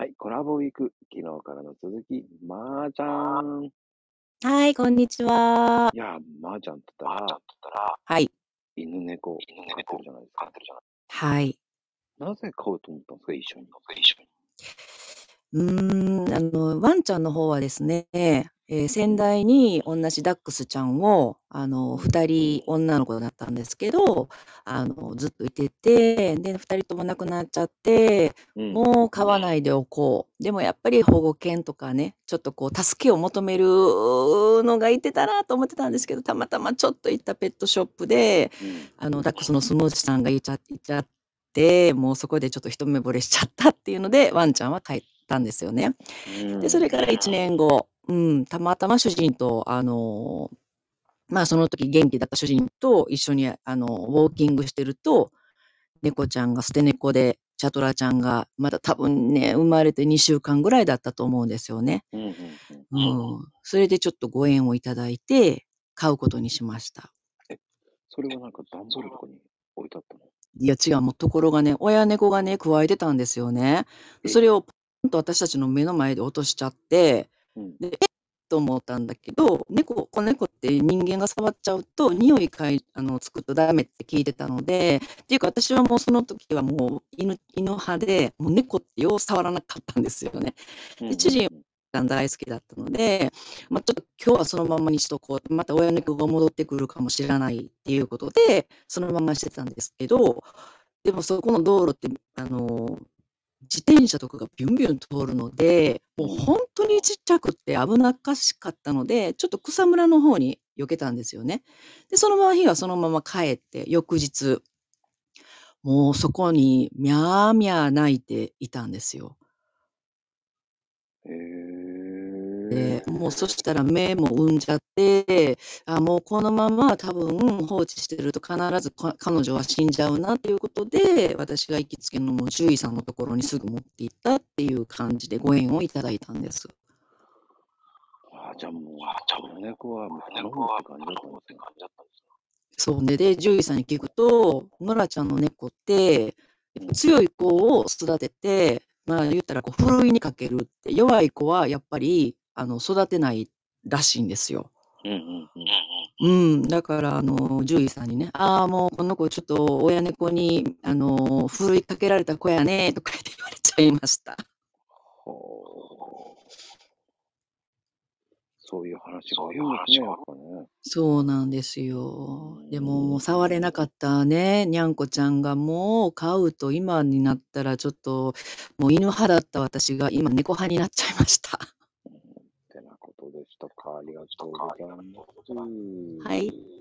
はい、コラボウィーク、昨日からの続き、まーちゃん。はい、こんにちは。いやー、まーちゃんって言ったら、はい。犬猫、飼ってるじゃないですか。はい。なぜ飼うと思ったんですか、一緒に。うーん、あの、ワンちゃんの方はですね、えー先代に同じダックスちゃんを、あの、2人女の子だったんですけど、あの、ずっといてて、で、2人とも亡くなっちゃって、うん。もう飼わないでおこう。でもやっぱり保護犬とかね、ちょっとこう助けを求めるのがいてたなと思ってたんですけど、たまたまちょっと行ったペットショップで、うんあの、ダックスのスムージさんがいちゃいちゃって、もうそこでちょっと一目惚れしちゃったっていうので、ワンちゃんは帰ったんですよね。で、それから1年後、うん、たまたま主人と、あの、まあその時元気だった主人と一緒に、あの、ウォーキングしてると、猫ちゃんが捨て猫で、チャトラちゃんが、まだ多分ね、生まれて2週間ぐらいだったと思うんですよね。うん。それでちょっとご縁をいただいて、飼うことにしました。それはなんか段ボールとかに置いてあったの？いや違う、もうところがね、親猫がね、加えてたんですよね。えそれをポンと私たちの目の前で落としちゃって、うん。で、えっ？と思ったんだけど、猫、子猫って人間が触っちゃうと、匂いかい、あの、つくとダメって聞いてたので、っていうか私はもうその時はもう犬、犬派で、もう猫ってよう触らなかったんですよね。うんで主人大好きだったので、まあ、ちょっと今日はそのままにしとこう。また親猫が戻ってくるかもしれないっていうことで、そのまましてたんですけど、でもそこの道路って、あの、自転車とかがビュンビュン通るので、もう本当にちっちゃくて危なっかしかったので、ちょっと草むらの方に避けたんですよね。で、そのまま日はそのまま帰って、翌日、もうそこにみゃーみゃー泣いていたんですよ。へーで、もうそしたら目も産んじゃって、あ、もうこのまま多分放置してると必ずか彼女は死んじゃうなっていうことで、私が行きつけのもう獣医さんのところにすぐ持って行ったっていう感じでご縁をいただいたんです。あじゃあもう、この猫はもう頼むって感じだったんですね。そうね。で、獣医さんに聞くと、ノラちゃんの猫って、強い子を育てて、まあ言ったらこう、ふるいにかけるって、弱い子はやっぱり、あの、育てないらしいんですよ。うんだから、あの、獣医さんにね、ああ、もうこの子ちょっと親猫に、あの、ふるいかけられた子やね、とか言って言われちゃいました。そういう話があるんでね。そうなんですよ。でも、もう触れなかったね、にゃんこちゃんがもう飼うと今になったらちょっと、もう犬派だった私が今猫派になっちゃいました。ってなことでしたか。ありがとうございます。はい。